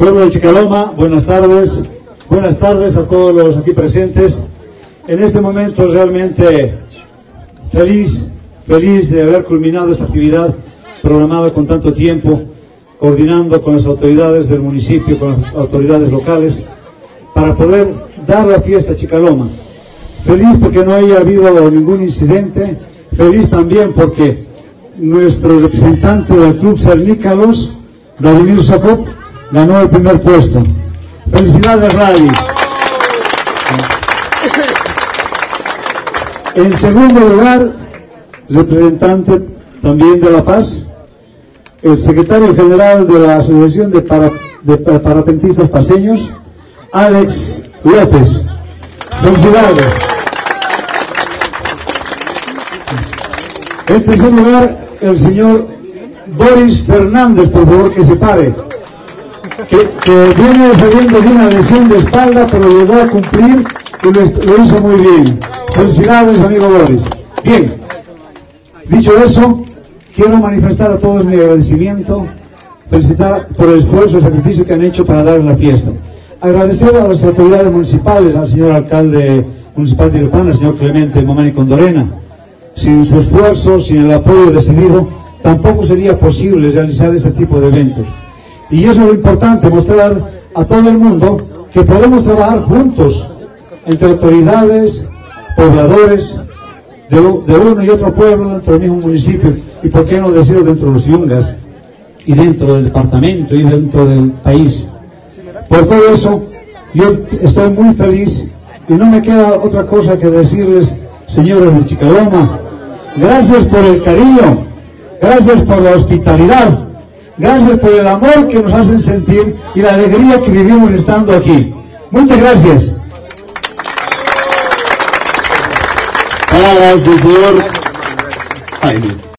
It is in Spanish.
Pueblo de Chicaloma, buenas tardes. Buenas tardes a todos los aquí presentes. En este momento realmente feliz, feliz de haber culminado esta actividad programada con tanto tiempo, coordinando con las autoridades del municipio, con las autoridades locales, para poder dar la fiesta a Chicaloma. Feliz porque no haya habido ningún incidente, feliz también porque nuestro representante del club Cernícalos, Vladimir Sokop, ganó el primer puesto. Felicidades, Rally. En segundo lugar, representante también de La Paz, el secretario general de la Asociación de, Para- de Pa- Parapentistas Paseños, Alex López. Felicidades. En tercer lugar, el señor Boris Fernández, por favor que se pare, que, viene saliendo de una lesión de espalda, pero llegó a cumplir y lo, hizo muy bien. Felicidades, amigo Boris. Bien, dicho eso, quiero manifestar a todos mi agradecimiento, felicitar por el esfuerzo y sacrificio que han hecho para dar la fiesta. Agradecer a las autoridades municipales, al señor alcalde municipal de Irpán, al señor Clemente Momani Condorena, sin su esfuerzo, sin el apoyo decidido, tampoco sería posible realizar este tipo de eventos. Y eso es lo importante, mostrar a todo el mundo que podemos trabajar juntos entre autoridades, pobladores de, uno y otro pueblo dentro del mismo municipio y por qué no decirlo dentro de los yungas y dentro del departamento y dentro del país. Por todo eso, yo estoy muy feliz y no me queda otra cosa que decirles, señores de Chicaloma, gracias por el cariño, gracias por la hospitalidad, gracias por el amor que nos hacen sentir y la alegría que vivimos estando aquí. Muchas gracias. Palabras del señor Jaime.